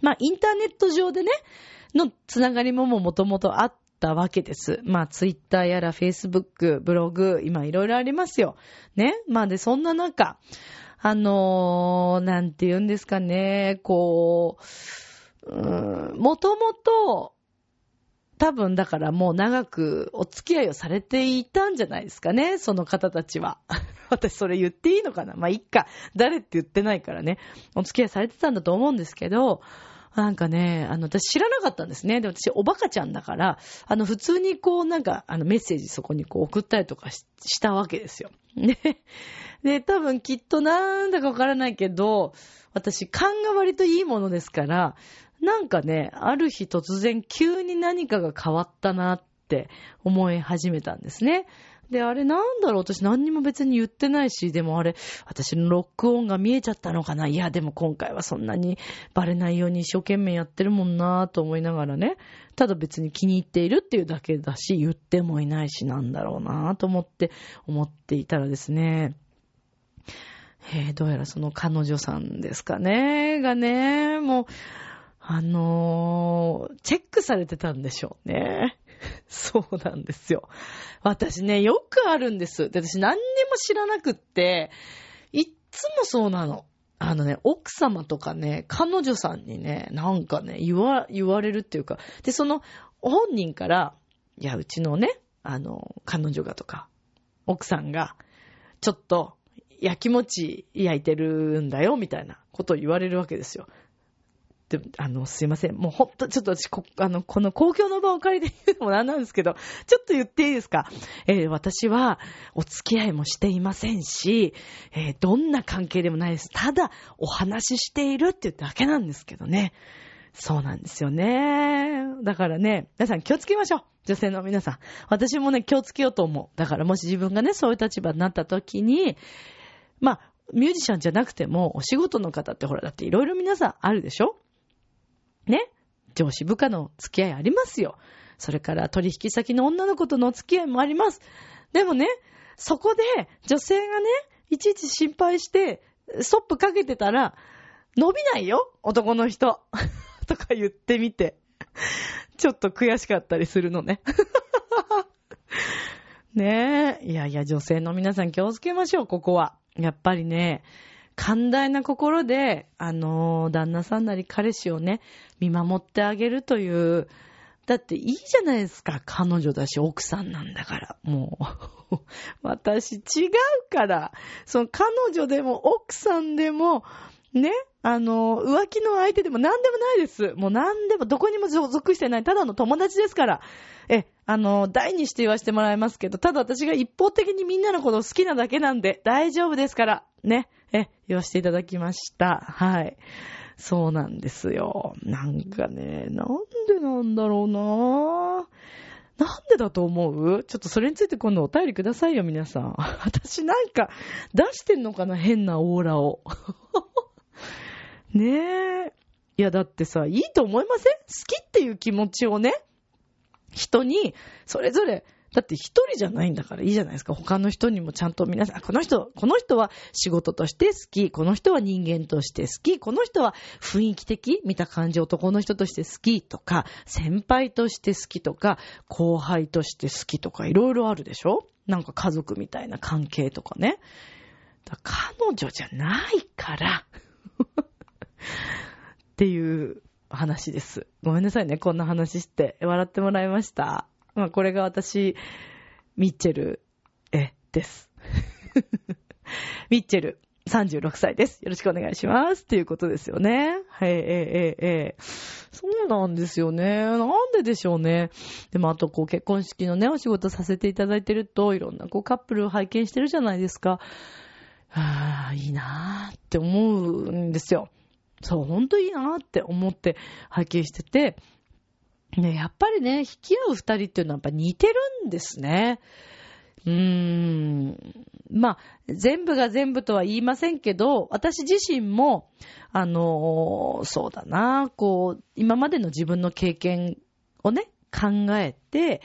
まあインターネット上でね、のつながりももともとあったわけです。まあ、ツイッターやらフェイスブック、ブログ、今いろいろありますよ。ね？まあ、で、そんな中、あのー、なんて言うんですかね、こう、うもともと、多分だからもう長くお付き合いをされていたんじゃないですかね、その方たちは。私それ言っていいのかな？まあ、いっか。誰って言ってないからね。お付き合いされてたんだと思うんですけど、なんかね、あの、私知らなかったんですね。で、私、おバカちゃんだから、あの、普通にこう、なんか、あの、メッセージそこにこう送ったりとかしたわけですよ。ね。で、多分きっとなんだかわからないけど、私、勘が割といいものですから、なんかね、ある日突然急に何かが変わったなって思い始めたんですね。で、あれなんだろう私何にも別に言ってないし、でもあれ、私のロックオンが見えちゃったのかな。いや、でも今回はそんなにバレないように一生懸命やってるもんなぁと思いながらね、ただ別に気に入っているっていうだけだし、言ってもいないしなんだろうなぁと思って思っていたらですね、えー、どうやらその彼女さんですかね、がね、もう、あのー、チェックされてたんでしょうね。そうなんですよ。私ね、よくあるんです。で、私何にも知らなくって、いっつもそうなの。あのね、奥様とかね、彼女さんにね、なんかね、言わ、言われるっていうか、で、その、本人から、いや、うちのね、あの、彼女がとか、奥さんが、ちょっと、焼き餅焼いてるんだよ、みたいなことを言われるわけですよ。で、あの、すいません。もうほんと、ちょっと私、こ、あの、この公共の場を借りて言うのもなんなんですけど、ちょっと言っていいですか？えー、私は、お付き合いもしていませんし、えー、どんな関係でもないです。ただ、お話ししているっていうだけなんですけどね。そうなんですよね。だからね、皆さん気をつけましょう。女性の皆さん。私もね、気をつけようと思う。だからもし自分がね、そういう立場になった時に、まあ、ミュージシャンじゃなくても、お仕事の方ってほら、だっていろいろ皆さんあるでしょ？ね、上司部下の付き合いありますよ。それから取引先の女の子との付き合いもあります。でもね、そこで女性がね、いちいち心配して、ストップかけてたら、伸びないよ、男の人。とか言ってみて。ちょっと悔しかったりするのね。ねえ。いやいや、女性の皆さん気をつけましょう、ここは。やっぱりね、寛大な心で、あの、旦那さんなり彼氏をね、見守ってあげるという、だっていいじゃないですか。彼女だし、奥さんなんだから。もう 私違うから。その彼女でも奥さんでも、ね、あの、浮気の相手でも何でもないです。もう何でも、どこにも属してない、ただの友達ですから。え、あの、大にして言わせてもらいますけど、ただ私が一方的にみんなのことを好きなだけなんで、大丈夫ですから。ね。え、言わせていただきました。はい。そうなんですよ。なんかね、なんでなんだろうなぁなんでだと思う？ちょっとそれについて今度お便りくださいよ、皆さん。私なんか出してんのかな変なオーラを。ねえ。いや、だってさ、いいと思いません？好きっていう気持ちをね、人に、それぞれだって一人じゃないんだからいいじゃないですか。他の人にもちゃんと皆さん、この人、この人は仕事として好き、この人は人間として好き、この人は雰囲気的、見た感じ男の人として好きとか、先輩として好きとか、後輩として好きとか、いろいろあるでしょ？なんか家族みたいな関係とかね。だ彼女じゃないからっていう話です。ごめんなさいね、こんな話して。笑ってもらいました。まあ、これが私、ミッチェル、え、です。ミッチェル、36歳です。よろしくお願いします。っていうことですよね。はい、ええ、ええ、えそうなんですよね。なんででしょうね。でも、あと、こう、結婚式のね、お仕事させていただいてると、いろんな、こう、カップルを拝見してるじゃないですか。ああ、いいなーって思うんですよ。そう、ほんといいなーって思って拝見してて、ね、やっぱりね、引き合う二人っていうのはやっぱ似てるんですね。うーん、まあ、全部が全部とは言いませんけど、私自身も、あのーそうだな、こう、今までの自分の経験をね、考えて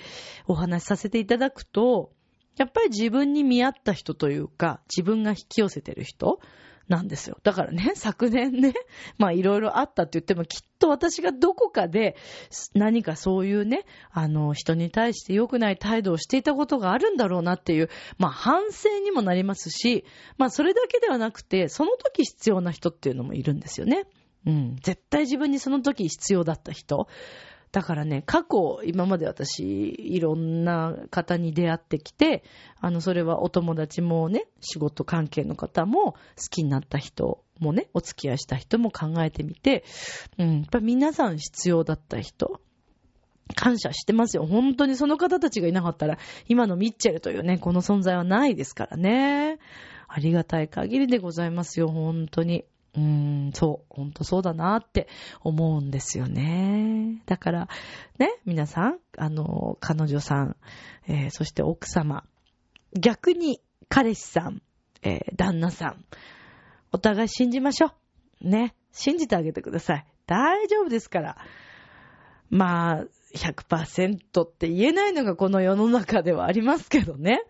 お話しさせていただくと、やっぱり自分に見合った人というか、自分が引き寄せてる人なんですよ。だからね、昨年ね、まあいろいろあったって言っても、きっと私がどこかで何かそういうね、あの、人に対して良くない態度をしていたことがあるんだろうなっていう、まあ反省にもなりますし、まあそれだけではなくて、その時必要な人っていうのもいるんですよね。うん。絶対自分にその時必要だった人。だからね、過去、今まで私、いろんな方に出会ってきて、あの、それはお友達もね、仕事関係の方も、好きになった人もね、お付き合いした人も考えてみて、うん、やっぱ皆さん必要だった人、感謝してますよ。本当にその方たちがいなかったら、今のミッチェルというね、この存在はないですからね。ありがたい限りでございますよ、本当に。うーん、そう、ほんとそうだなって思うんですよね。だから、ね、皆さん、あの、彼女さん、えーそして奥様、逆に彼氏さん、えー旦那さん、お互い信じましょう。ね、信じてあげてください。大丈夫ですから。まあ、100%って言えないのがこの世の中ではありますけどね。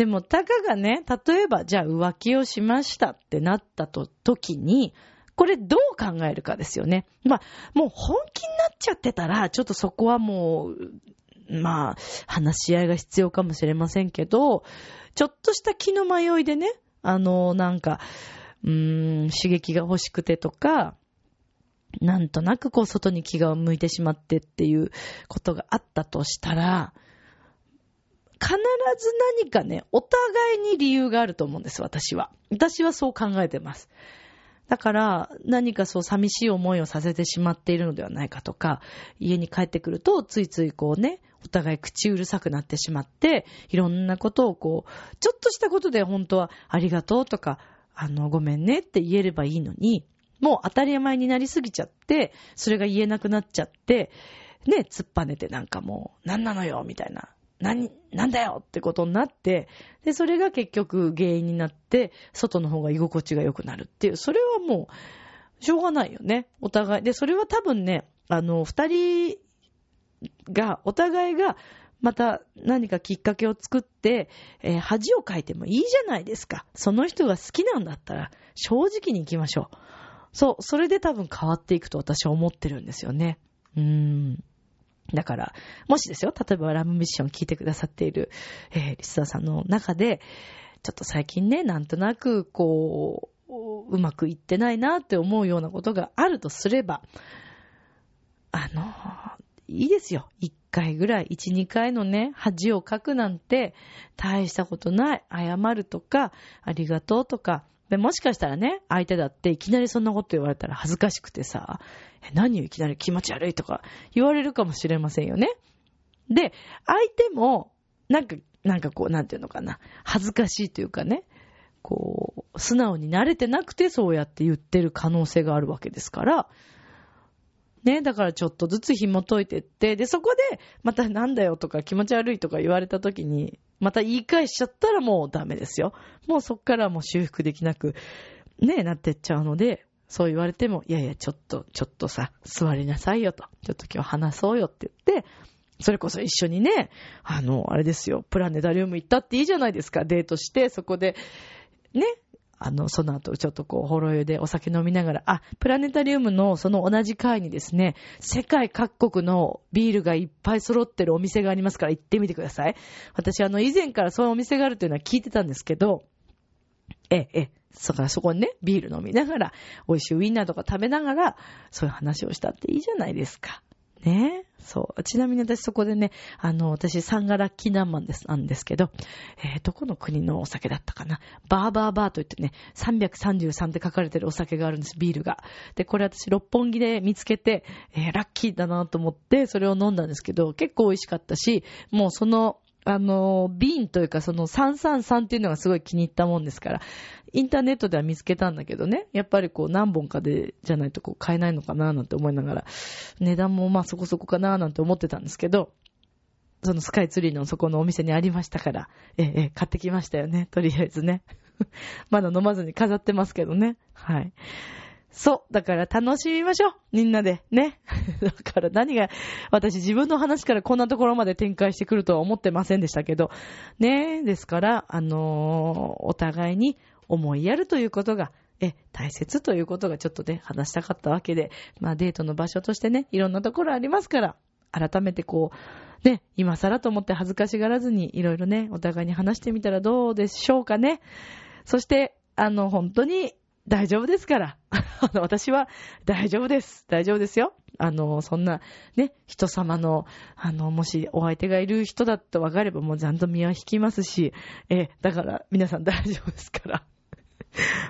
でも、たかがね、例えば、じゃあ浮気をしましたってなったと、時に、これどう考えるかですよね。まあ、もう本気になっちゃってたら、ちょっとそこはもう、まあ、話し合いが必要かもしれませんけど、ちょっとした気の迷いでね、あの、なんか、うーん、刺激が欲しくてとか、なんとなくこう外に気が向いてしまってっていうことがあったとしたら、必ず何かね、お互いに理由があると思うんです、私は。私はそう考えてます。だから、何かそう寂しい思いをさせてしまっているのではないかとか、家に帰ってくるとついついこうね、お互い口うるさくなってしまって、いろんなことをこう、ちょっとしたことで本当はありがとうとか、あの、ごめんねって言えればいいのに、もう当たり前になりすぎちゃって、それが言えなくなっちゃって、ね、突っぱねてなんかもう、なんなのよみたいな。何、なんだよってことになって、で、それが結局原因になって、外の方が居心地が良くなるっていう、それはもう、しょうがないよね。お互い。で、それは多分ね、あの、二人が、お互いが、また何かきっかけを作って、えー恥をかいてもいいじゃないですか。その人が好きなんだったら、正直に行きましょう。そう、それで多分変わっていくと私は思ってるんですよね。うーん。だから、もしですよ、例えばラブミッション聞いてくださっている、えーリスナーさんの中で、ちょっと最近ね、なんとなく、こう、うまくいってないなって思うようなことがあるとすれば、あの、いいですよ。一回ぐらい、一、二回のね、恥をかくなんて、大したことない。謝るとか、ありがとうとか。でもしかしたらね、相手だっていきなりそんなこと言われたら恥ずかしくてさ、何をいきなり気持ち悪いとか言われるかもしれませんよね。で、相手も、なんか、なんかこう、なんていうのかな、恥ずかしいというかね、こう、素直に慣れてなくてそうやって言ってる可能性があるわけですから、ね、だからちょっとずつ紐解いてって、で、そこで、またなんだよとか気持ち悪いとか言われた時に、また言い返しちゃったらもうダメですよ。もうそっからもう修復できなく、ね、なってっちゃうので、そう言われても、いやいや、ちょっと、ちょっとさ、座りなさいよと。ちょっと今日話そうよって言って、それこそ一緒にね、あの、あれですよ、プラネタリウム行ったっていいじゃないですか、デートして、そこで、ね、あの、その後、ちょっとこう、ほろ酔いでお酒飲みながら、あ、プラネタリウムのその同じ階にですね、世界各国のビールがいっぱい揃ってるお店がありますから行ってみてください。私、あの、以前からそういうお店があるというのは聞いてたんですけど、ええ、ええ、だからそこにね、ビール飲みながら、美味しいウインナーとか食べながら、そういう話をしたっていいじゃないですか。ねそう。ちなみに私そこでね、あの、私、サンガラッキーナンマンです、なんですけど、えー、どこの国のお酒だったかな？バーバーバーと言ってね、333って書かれてるお酒があるんです、ビールが。で、これ私、六本木で見つけて、えー、ラッキーだなと思って、それを飲んだんですけど、結構美味しかったし、もうその、あの、瓶というかその333っていうのがすごい気に入ったもんですから、インターネットでは見つけたんだけどね、やっぱりこう何本かでじゃないとこう買えないのかななんて思いながら、値段もまあそこそこかななんて思ってたんですけど、そのスカイツリーのそこのお店にありましたから、ええ、買ってきましたよね。とりあえずね。まだ飲まずに飾ってますけどね。はい。そう。だから楽しみましょう。みんなで。ね。だから何が、私自分の話からこんなところまで展開してくるとは思ってませんでしたけど。ね。ですから、あのー、お互いに思いやるということが、え、大切ということがちょっとね、話したかったわけで、まあデートの場所としてね、いろんなところありますから、改めてこう、ね、今更と思って恥ずかしがらずにいろいろね、お互いに話してみたらどうでしょうかね。そして、あの、本当に大丈夫ですから。私は大丈夫です。大丈夫ですよ。あの、そんな、ね、人様の、あの、もしお相手がいる人だと分かればもうちゃんと身は引きますし、え、だから皆さん 大丈夫ですから。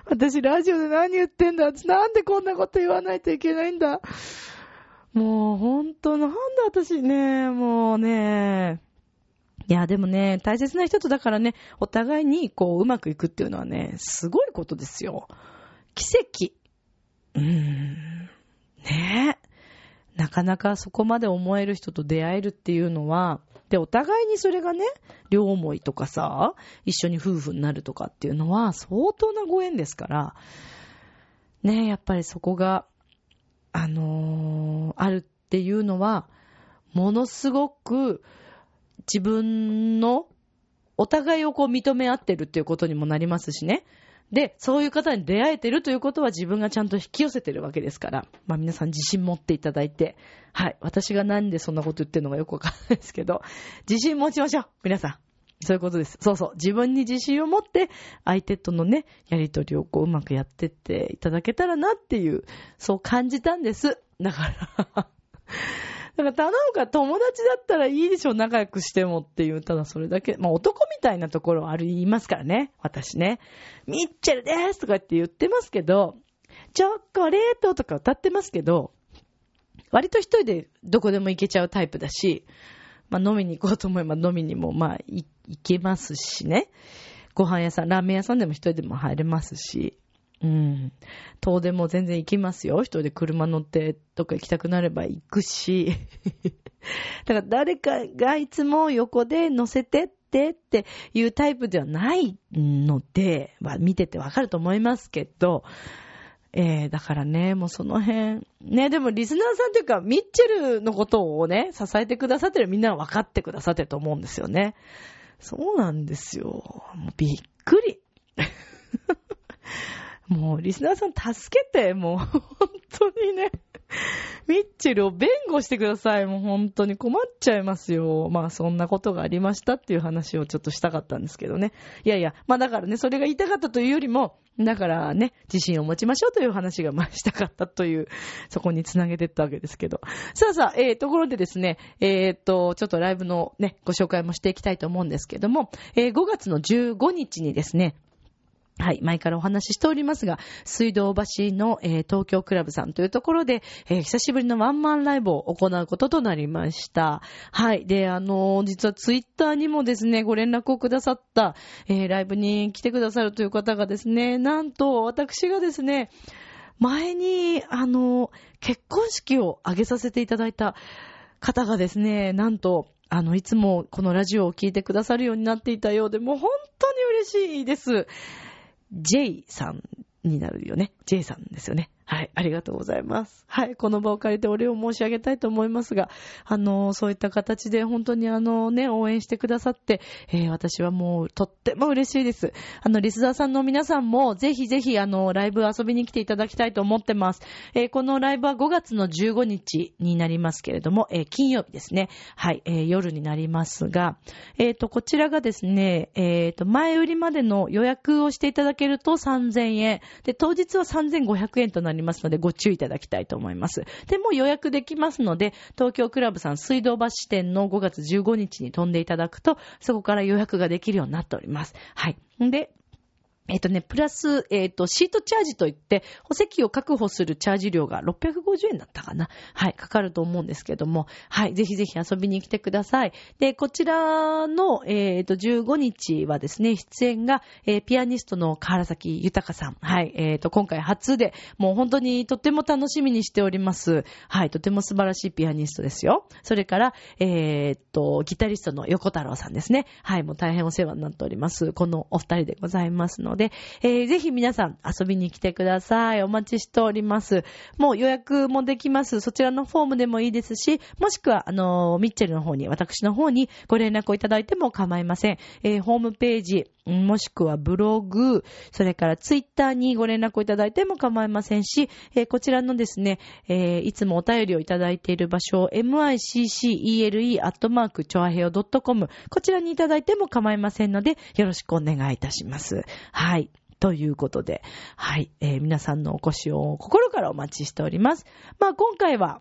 私ラジオで何言ってんだなんでこんなこと言わないといけないんだもうほんと、なんで私ね、もうね、いや、でもね、大切な人とだからね、お互いにこう、うまくいくっていうのはね、すごいことですよ。奇跡。うーん。ねえ。なかなかそこまで思える人と出会えるっていうのは、で、お互いにそれがね、両思いとかさ、一緒に夫婦になるとかっていうのは相当なご縁ですから、ねえ、やっぱりそこが、あのー、あるっていうのは、ものすごく自分のお互いをこう認め合ってるっていうことにもなりますしね。で、そういう方に出会えてるということは自分がちゃんと引き寄せてるわけですから、まあ皆さん自信持っていただいて、はい。私がなんでそんなこと言ってるのかよくわかんないですけど、自信持ちましょう皆さん。そういうことです。そうそう。自分に自信を持って、相手とのね、やりとりをこううまくやってっていただけたらなっていう、そう感じたんです。だからだから頼むから友達だったらいいでしょ、仲良くしてもっていう、ただそれだけ、まあ男みたいなところはありますからね、私ね。ミッチェルですとかって言ってますけど、チョコレートとか歌ってますけど、割と一人でどこでも行けちゃうタイプだし、まあ飲みに行こうと思えば飲みにもまあ行けますしね。ご飯屋さん、ラーメン屋さんでも一人でも入れますし、うん。遠出も全然行きますよ。一人で車乗ってとか行きたくなれば行くし。だから誰かがいつも横で乗せてってっていうタイプではないので、まあ見ててわかると思いますけど、えー、だからね、もうその辺。ね、でもリスナーさんというか、ミッチェルのことをね、支えてくださってるみんなは分かってくださってると思うんですよね。そうなんですよ。もうびっくり。もう、リスナーさん助けて、もう、本当にね。ミッチェルを弁護してください。もう本当に困っちゃいますよ。まあそんなことがありましたっていう話をちょっとしたかったんですけどね。いやいや、まあだからね、それが言いたかったというよりも、だからね、自信を持ちましょうという話がまあしたかったという、そこにつなげてったわけですけど。さあさあ、えー、ところでですね、えー、っと、ちょっとライブのね、ご紹介もしていきたいと思うんですけども、えー、5月の15日にですね、はい、前からお話ししておりますが、水道橋の、えー、東京クラブさんというところで、えー、久しぶりのワンマンライブを行うこととなりました。はい。で、あのー、実はツイッターにもですね、ご連絡をくださった、えライブに来てくださるという方がですね、なんと私がですね、前に、あの結婚式を挙げさせていただいた方がですね、なんと、あの、いつもこのラジオを聞いてくださるようになっていたようで、もう本当に嬉しいです。J さんになるよね。J さんですよね。はい、ありがとうございます。はい、この場を借りてお礼を申し上げたいと思いますが、あの、そういった形で本当にあのね、応援してくださって、えー、私はもうとっても嬉しいです。あの、リスザーさんの皆さんも、ぜひぜひあの、ライブ遊びに来ていただきたいと思ってます。えー、このライブは5月の15日になりますけれども、えー、金曜日ですね。はい、えー、夜になりますが、えっ、と、こちらがですね、えっ、と、前売りまでの予約をしていただけると3000円。で、当日は3500円となります。りますのでご注意いただきたいと思います。で、も予約できますので、東京クラブさん水道橋店の5月15日に飛んでいただくと、そこから予約ができるようになっております。はい。で、えっ、とね、プラス、えっ、と、シートチャージといって、補席を確保するチャージ料が650円だったかな。はい、かかると思うんですけども、はい、ぜひぜひ遊びに来てください。で、こちらの、えっ、と、15日はですね、出演が、えー、ピアニストの河原崎豊さん。はい、えっ、と、今回初で、もう本当にとっても楽しみにしております。はい、とても素晴らしいピアニストですよ。それから、えっ、と、ギタリストの横太郎さんですね。はい、もう大変お世話になっております。このお二人でございますので、で、えー、ぜひ皆さん遊びに来てください。お待ちしております。もう予約もできます。そちらのフォームでもいいですし、もしくは、あのー、ミッチェルの方に、私の方にご連絡をいただいても構いません。えー、ホームページ、もしくはブログ、それからツイッターにご連絡をいただいても構いませんし、えー、こちらのですね、えー、いつもお便りをいただいている場所、miccele アットマークチョアヘオ .com こちらにいただいても構いませんので、よろしくお願いいたします。はい。ということで、はい、えー、皆さんのお越しを心からお待ちしております。まあ今回は、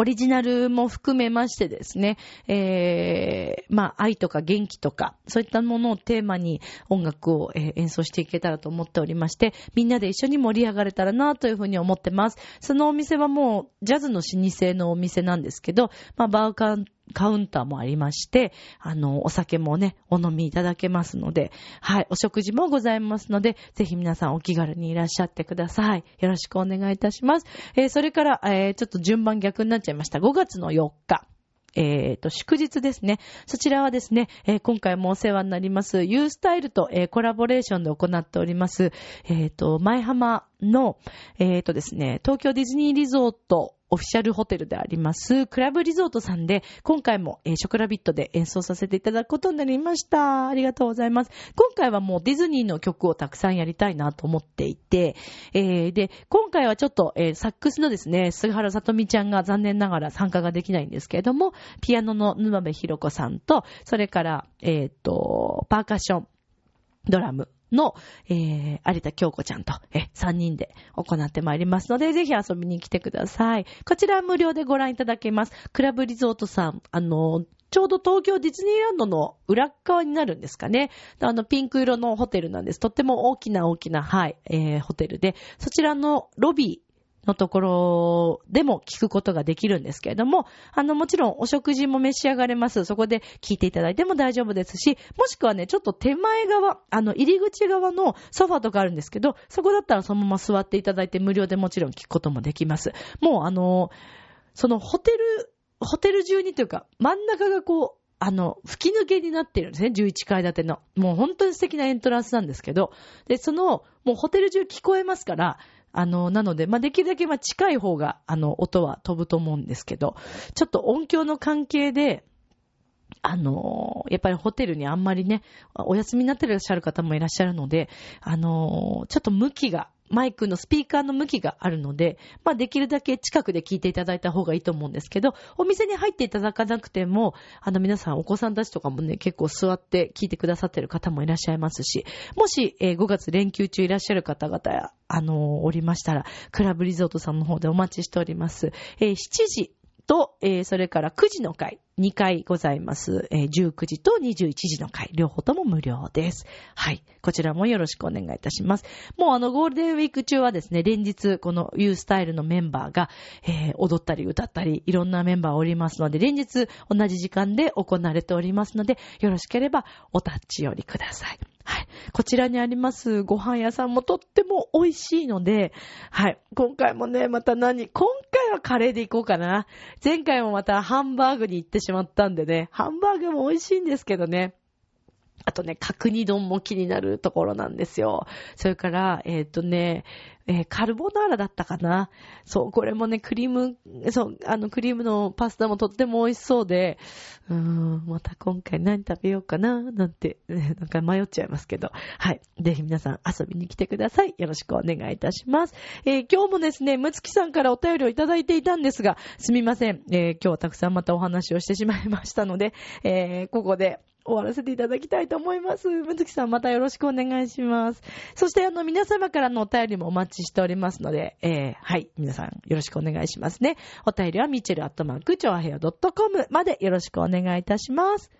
オリジナルも含めましてですね、えー、まあ、愛とか元気とか、そういったものをテーマに音楽を、演奏していけたらと思っておりまして、みんなで一緒に盛り上がれたらなというふうに思ってます。そのお店はもう、ジャズの老舗のお店なんですけど、まあ、バーカンカウンターもありまして、あの、お酒もね、お飲みいただけますので、はい、お食事もございますので、ぜひ皆さんお気軽にいらっしゃってください。よろしくお願いいたします。えー、それから、えー、ちょっと順番逆になっちゃいました。5月の4日。えっ、ー、と、祝日ですね。そちらはですね、えー、今回もお世話になります、ユースタイルと、えー、コラボレーションで行っております、えっ、と、前浜の、えっ、とですね、東京ディズニーリゾートオフィシャルホテルであります、クラブリゾートさんで、今回も、えー、ショクラビットで演奏させていただくことになりました。ありがとうございます。今回はもうディズニーの曲をたくさんやりたいなと思っていて、えー、で、今回はちょっと、えー、サックスのですね、菅原さとみちゃんが残念ながら参加ができないんですけれども、ピアノの沼部ひろ子さんと、それから、えっ、と、パーカッション、ドラム、の、えー、有田京子ちゃんと、え、3人で行ってまいりますので、ぜひ遊びに来てください。こちら無料でご覧いただけます。クラブリゾートさん、あの、ちょうど東京ディズニーランドの裏側になるんですかね。あの、ピンク色のホテルなんです。とっても大きな大きな、はい、えー、ホテルで、そちらのロビー、のところでも聞くことができるんですけれども、あの、もちろんお食事も召し上がれます。そこで聞いていただいても大丈夫ですし、もしくはね、ちょっと手前側、あの、入り口側のソファとかあるんですけど、そこだったらそのまま座っていただいて無料でもちろん聞くこともできます。もうあの、そのホテル、ホテル中にというか、真ん中がこう、あの、吹き抜けになっているんですね。11階建ての。もう本当に素敵なエントランスなんですけど、で、その、もうホテル中聞こえますから、あの、なので、まあ、できるだけま、近い方が、あの、音は飛ぶと思うんですけど、ちょっと音響の関係で、あの、やっぱりホテルにあんまりね、お休みになってらっしゃる方もいらっしゃるので、あの、ちょっと向きが、マイクのスピーカーの向きがあるので、まあできるだけ近くで聞いていただいた方がいいと思うんですけど、お店に入っていただかなくても、あの皆さんお子さんたちとかもね、結構座って聞いてくださってる方もいらっしゃいますし、もし、えー、5月連休中いらっしゃる方々や、あのー、おりましたら、クラブリゾートさんの方でお待ちしております。えー、7時と、えー、それから9時の回、2回ございます。えー、19時と21時の回、両方とも無料です。はい。こちらもよろしくお願いいたします。もうあの、ゴールデンウィーク中はですね、連日、この U スタイルのメンバーが、えー、踊ったり歌ったり、いろんなメンバーおりますので、連日同じ時間で行われておりますので、よろしければお立ち寄りください。はい。こちらにありますご飯屋さんもとっても美味しいので、はい。今回もね、また何、今回はカレーで行こうかな。前回もまたハンバーグに行ってししまったんでね、ハンバーグも美味しいんですけどね。あとね、角煮丼も気になるところなんですよ。それから、えっ、ー、とね、えー、カルボナーラだったかな。そう、これもね、クリーム、そう、あの、クリームのパスタもとっても美味しそうで、うーん、また今回何食べようかな、なんて、ね、なんか迷っちゃいますけど、はい。ぜひ皆さん遊びに来てください。よろしくお願いいたします。えー、今日もですね、むつきさんからお便りをいただいていたんですが、すみません。え、今日はたくさんまたお話をしてしまいましたので、え、ここで終わらせていただきたいと思います。むつきさんまたよろしくお願いします。そしてあの皆様からのお便りもお待ちしておりますので、えー、はい、皆さんよろしくお願いしますね。お便りはミチェルアットマークチョアヘア .com までよろしくお願いいたします。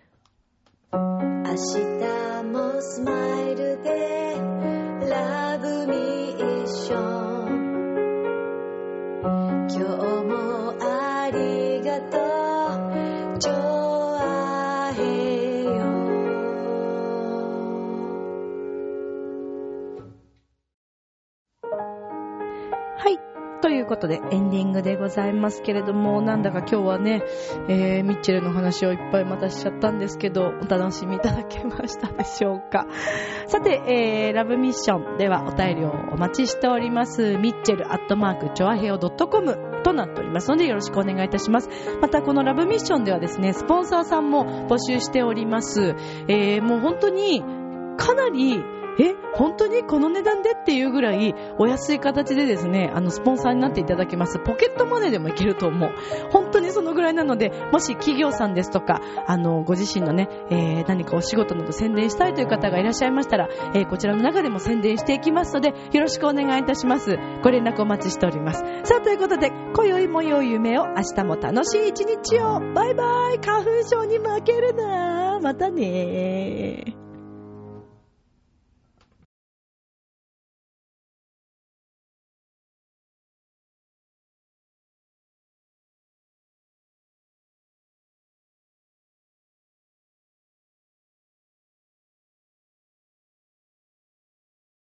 明日もスマイルでラブミッション今日もありがとうことでエンディングでございますけれども、なんだか今日はね、えー、ミッチェルの話をいっぱいまたしちゃったんですけど、お楽しみいただけましたでしょうか。さて、えー、ラブミッションではお便りをお待ちしております。ミッチェルアットマークチョアヘオ .com となっておりますのでよろしくお願いいたします。またこのラブミッションではですね、スポンサーさんも募集しております。えー、もう本当にかなりえ、本当にこの値段でっていうぐらいお安い形でですね、あの、スポンサーになっていただけます。ポケットマネーでもいけると思う。本当にそのぐらいなので、もし企業さんですとか、あの、ご自身のね、えー、何かお仕事など宣伝したいという方がいらっしゃいましたら、えー、こちらの中でも宣伝していきますので、よろしくお願いいたします。ご連絡お待ちしております。さあ、ということで、今宵も良い夢を、明日も楽しい一日を。バイバイ花粉症に負けるなまたね